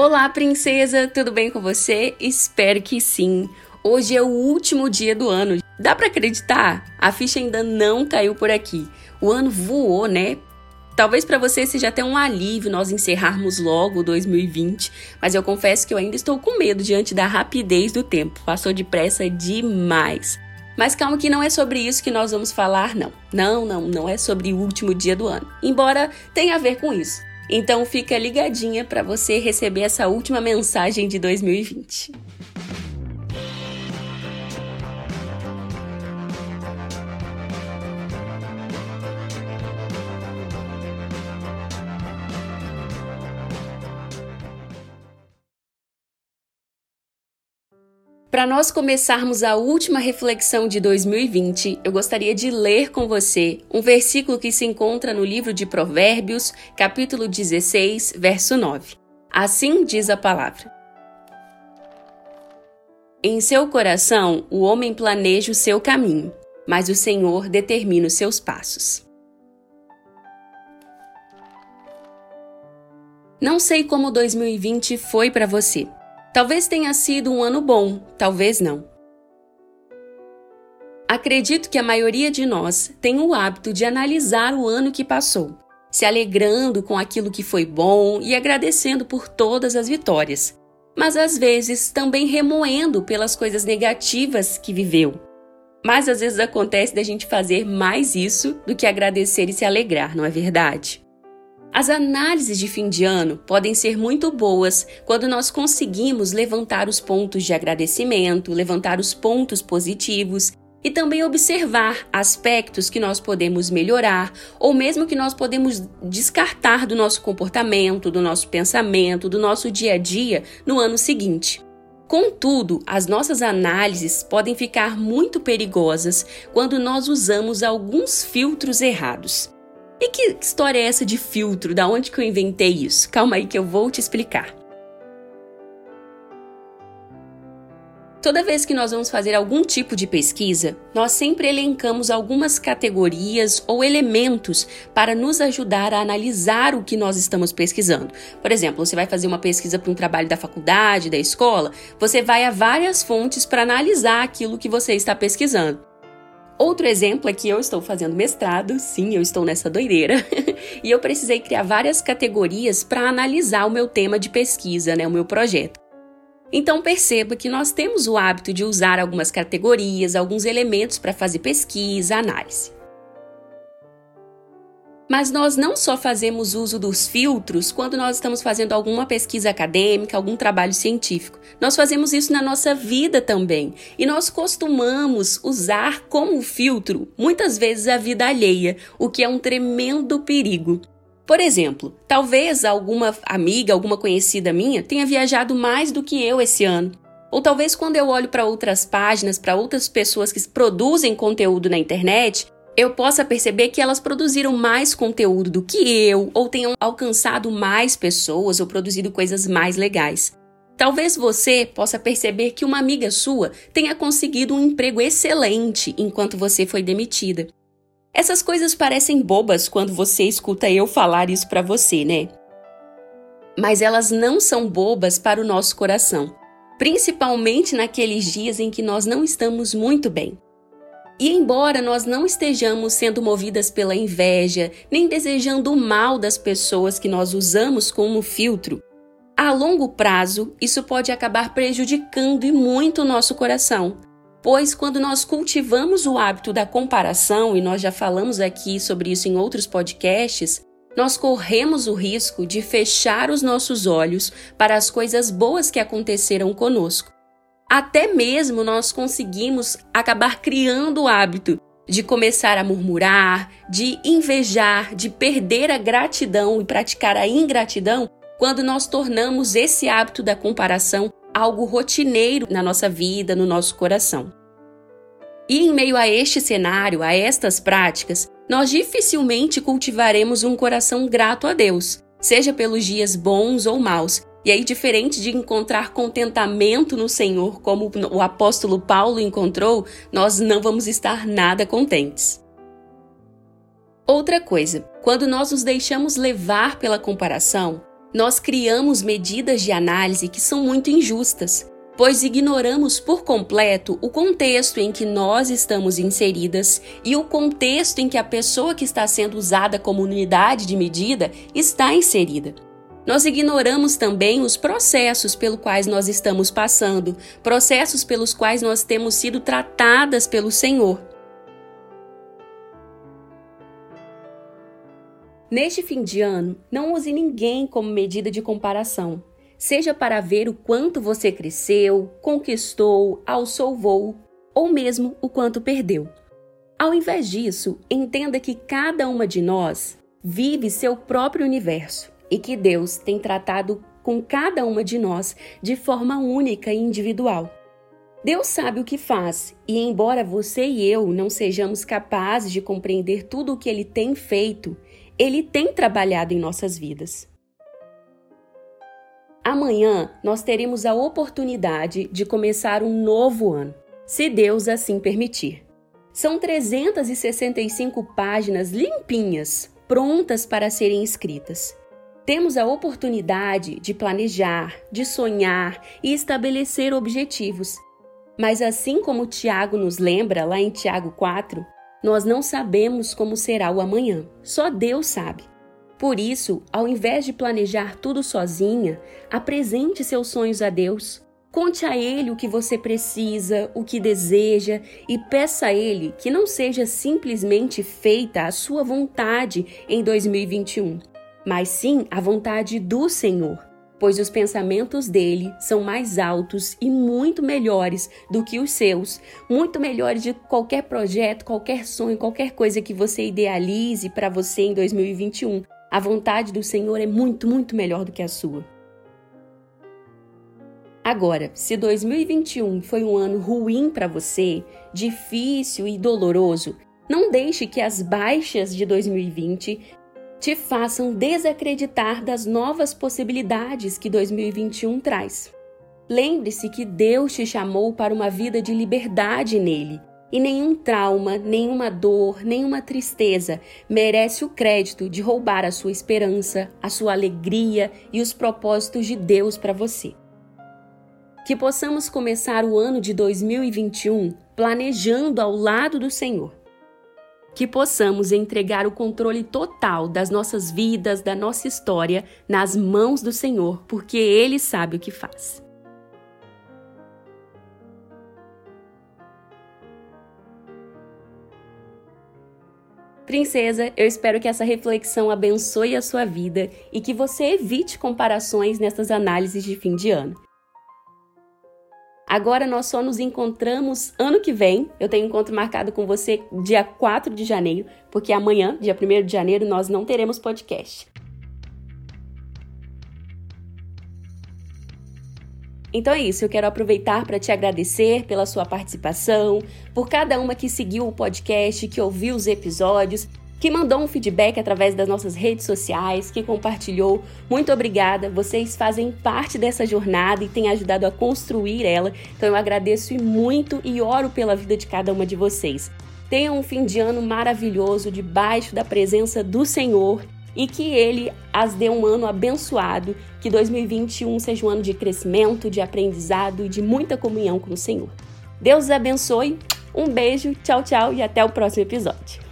Olá, princesa, tudo bem com você? Espero que sim. Hoje é o último dia do ano. Dá para acreditar? A ficha ainda não caiu por aqui. O ano voou, né? Talvez para você seja até um alívio nós encerrarmos logo 2020, mas eu confesso que eu ainda estou com medo diante da rapidez do tempo. Passou depressa demais. Mas calma que não é sobre isso que nós vamos falar, não. Não, não, não é sobre o último dia do ano. Embora tenha a ver com isso. Então fica ligadinha para você receber essa última mensagem de 2020. Para nós começarmos a última reflexão de 2020, eu gostaria de ler com você um versículo que se encontra no livro de Provérbios, capítulo 16, verso 9. Assim diz a palavra: Em seu coração o homem planeja o seu caminho, mas o Senhor determina os seus passos. Não sei como 2020 foi para você. Talvez tenha sido um ano bom, talvez não. Acredito que a maioria de nós tem o hábito de analisar o ano que passou, se alegrando com aquilo que foi bom e agradecendo por todas as vitórias, mas às vezes também remoendo pelas coisas negativas que viveu. Mas às vezes acontece da gente fazer mais isso do que agradecer e se alegrar, não é verdade? As análises de fim de ano podem ser muito boas quando nós conseguimos levantar os pontos de agradecimento, levantar os pontos positivos e também observar aspectos que nós podemos melhorar ou mesmo que nós podemos descartar do nosso comportamento, do nosso pensamento, do nosso dia a dia no ano seguinte. Contudo, as nossas análises podem ficar muito perigosas quando nós usamos alguns filtros errados. E que história é essa de filtro? Da onde que eu inventei isso? Calma aí que eu vou te explicar. Toda vez que nós vamos fazer algum tipo de pesquisa, nós sempre elencamos algumas categorias ou elementos para nos ajudar a analisar o que nós estamos pesquisando. Por exemplo, você vai fazer uma pesquisa para um trabalho da faculdade, da escola, você vai a várias fontes para analisar aquilo que você está pesquisando. Outro exemplo é que eu estou fazendo mestrado, sim, eu estou nessa doideira, e eu precisei criar várias categorias para analisar o meu tema de pesquisa, né, o meu projeto. Então perceba que nós temos o hábito de usar algumas categorias, alguns elementos para fazer pesquisa, análise. Mas nós não só fazemos uso dos filtros quando nós estamos fazendo alguma pesquisa acadêmica, algum trabalho científico. Nós fazemos isso na nossa vida também. E nós costumamos usar como filtro, muitas vezes, a vida alheia, o que é um tremendo perigo. Por exemplo, talvez alguma amiga, alguma conhecida minha tenha viajado mais do que eu esse ano. Ou talvez quando eu olho para outras páginas, para outras pessoas que produzem conteúdo na internet, eu possa perceber que elas produziram mais conteúdo do que eu, ou tenham alcançado mais pessoas, ou produzido coisas mais legais. Talvez você possa perceber que uma amiga sua tenha conseguido um emprego excelente enquanto você foi demitida. Essas coisas parecem bobas quando você escuta eu falar isso para você, né? Mas elas não são bobas para o nosso coração, principalmente naqueles dias em que nós não estamos muito bem. E embora nós não estejamos sendo movidas pela inveja, nem desejando o mal das pessoas que nós usamos como filtro, a longo prazo isso pode acabar prejudicando e muito o nosso coração. Pois quando nós cultivamos o hábito da comparação, e nós já falamos aqui sobre isso em outros podcasts, nós corremos o risco de fechar os nossos olhos para as coisas boas que aconteceram conosco até mesmo nós conseguimos acabar criando o hábito de começar a murmurar, de invejar, de perder a gratidão e praticar a ingratidão quando nós tornamos esse hábito da comparação algo rotineiro na nossa vida, no nosso coração. E em meio a este cenário, a estas práticas, nós dificilmente cultivaremos um coração grato a Deus, seja pelos dias bons ou maus, e aí, diferente de encontrar contentamento no Senhor, como o apóstolo Paulo encontrou, nós não vamos estar nada contentes. Outra coisa, quando nós nos deixamos levar pela comparação, Nós criamos medidas de análise que são muito injustas, pois ignoramos por completo o contexto em que nós estamos inseridas e o contexto em que a pessoa que está sendo usada como unidade de medida está inserida. Nós ignoramos também os processos pelos quais nós estamos passando, processos pelos quais nós temos sido tratadas pelo Senhor. Neste fim de ano, não use ninguém como medida de comparação, seja para ver o quanto você cresceu, conquistou, alçou voo, ou mesmo o quanto perdeu. Ao invés disso, entenda que cada uma de nós vive seu próprio universo e que Deus tem tratado com cada uma de nós de forma única e individual. Deus sabe o que faz, e embora você e eu não sejamos capazes de compreender tudo o que ele tem feito, ele tem trabalhado em nossas vidas. Amanhã nós teremos a oportunidade de começar um novo ano, se Deus assim permitir. São 365 páginas limpinhas, prontas para serem escritas. Temos a oportunidade de planejar, de sonhar e estabelecer objetivos. Mas assim como Tiago nos lembra lá em Tiago 4, nós não sabemos como será o amanhã, só Deus sabe. Por isso, ao invés de planejar tudo sozinha, apresente seus sonhos a Deus. Conte a Ele o que você precisa, o que deseja e peça a Ele que não seja simplesmente feita a sua vontade em 2021, mas sim a vontade do Senhor pois os pensamentos dele são mais altos e muito melhores do que os seus, muito melhores de qualquer projeto, qualquer sonho, qualquer coisa que você idealize para você em 2021. A vontade do Senhor é muito, muito melhor do que a sua. Agora, se 2021 foi um ano ruim para você, difícil e doloroso, não deixe que as baixas de 2020 te façam desacreditar das novas possibilidades que 2021 traz. Lembre-se que Deus te chamou para uma vida de liberdade nele, e nenhum trauma, nenhuma dor, nenhuma tristeza merece o crédito de roubar a sua esperança, a sua alegria e os propósitos de Deus para você. Que possamos começar o ano de 2021 planejando ao lado do Senhor que possamos entregar o controle total das nossas vidas, da nossa história, nas mãos do Senhor, porque Ele sabe o que faz. Princesa, eu espero que essa reflexão abençoe a sua vida e que você evite comparações nessas análises de fim de ano. Agora nós só nos encontramos ano que vem. Eu tenho encontro marcado com você dia 4 de janeiro, porque amanhã, dia 1 de janeiro, nós não teremos podcast. Então é isso, eu quero aproveitar para te agradecer pela sua participação, por cada uma que seguiu o podcast, que ouviu os episódios que mandou um feedback através das nossas redes sociais, que compartilhou. Muito obrigada, vocês fazem parte dessa jornada e têm ajudado a construir ela. Então eu agradeço muito e oro pela vida de cada uma de vocês. Tenham um fim de ano maravilhoso debaixo da presença do Senhor e que Ele as dê um ano abençoado, que 2021 seja um ano de crescimento, de aprendizado e de muita comunhão com o Senhor. Deus os abençoe, um beijo, tchau, tchau e até o próximo episódio.